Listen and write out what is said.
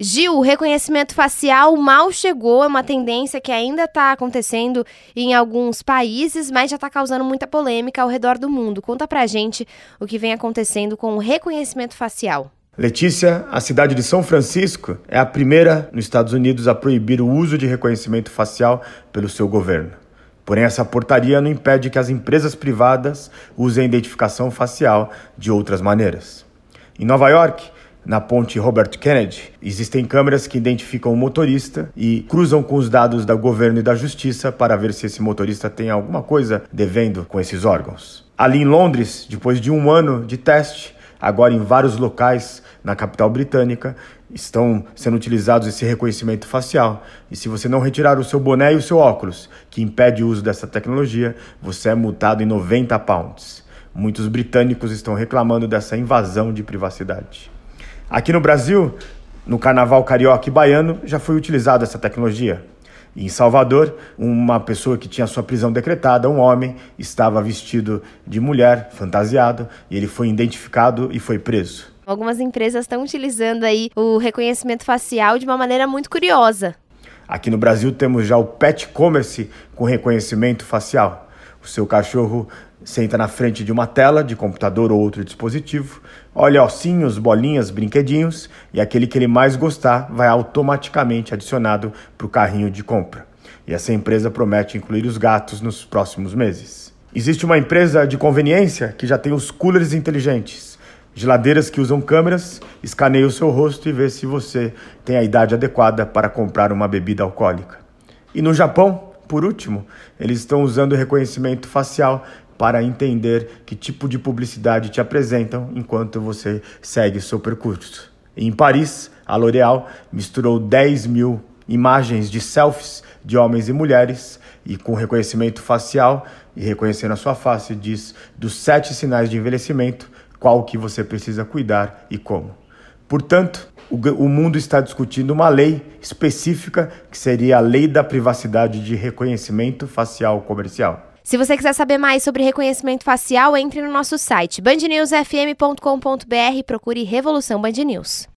Gil, o reconhecimento facial mal chegou, é uma tendência que ainda está acontecendo em alguns países, mas já está causando muita polêmica ao redor do mundo. Conta pra gente o que vem acontecendo com o reconhecimento facial. Letícia, a cidade de São Francisco é a primeira nos Estados Unidos a proibir o uso de reconhecimento facial pelo seu governo. Porém, essa portaria não impede que as empresas privadas usem a identificação facial de outras maneiras. Em Nova York, na ponte Robert Kennedy, existem câmeras que identificam o motorista e cruzam com os dados do governo e da justiça para ver se esse motorista tem alguma coisa devendo com esses órgãos. Ali em Londres, depois de um ano de teste, agora em vários locais na capital britânica, estão sendo utilizados esse reconhecimento facial. E se você não retirar o seu boné e o seu óculos, que impede o uso dessa tecnologia, você é multado em 90 pounds. Muitos britânicos estão reclamando dessa invasão de privacidade. Aqui no Brasil, no carnaval carioca e baiano, já foi utilizada essa tecnologia. Em Salvador, uma pessoa que tinha sua prisão decretada, um homem, estava vestido de mulher, fantasiado, e ele foi identificado e foi preso. Algumas empresas estão utilizando aí o reconhecimento facial de uma maneira muito curiosa. Aqui no Brasil temos já o pet commerce com reconhecimento facial. O seu cachorro senta na frente de uma tela de computador ou outro dispositivo, olha ossinhos, bolinhas, brinquedinhos e aquele que ele mais gostar vai automaticamente adicionado para o carrinho de compra. E essa empresa promete incluir os gatos nos próximos meses. Existe uma empresa de conveniência que já tem os coolers inteligentes. Geladeiras que usam câmeras, escaneiam o seu rosto e vê se você tem a idade adequada para comprar uma bebida alcoólica. E no Japão, por último, eles estão usando reconhecimento facial para entender que tipo de publicidade te apresentam enquanto você segue seu percurso. Em Paris, a L'Oréal misturou 10 mil imagens de selfies de homens e mulheres e com reconhecimento facial e reconhecendo a sua face diz dos sete sinais de envelhecimento qual que você precisa cuidar e como. Portanto, o, mundo está discutindo uma lei específica que seria a lei da privacidade de reconhecimento facial comercial. Se você quiser saber mais sobre reconhecimento facial, entre no nosso site bandnewsfm.com.br e procure Revolução Band News.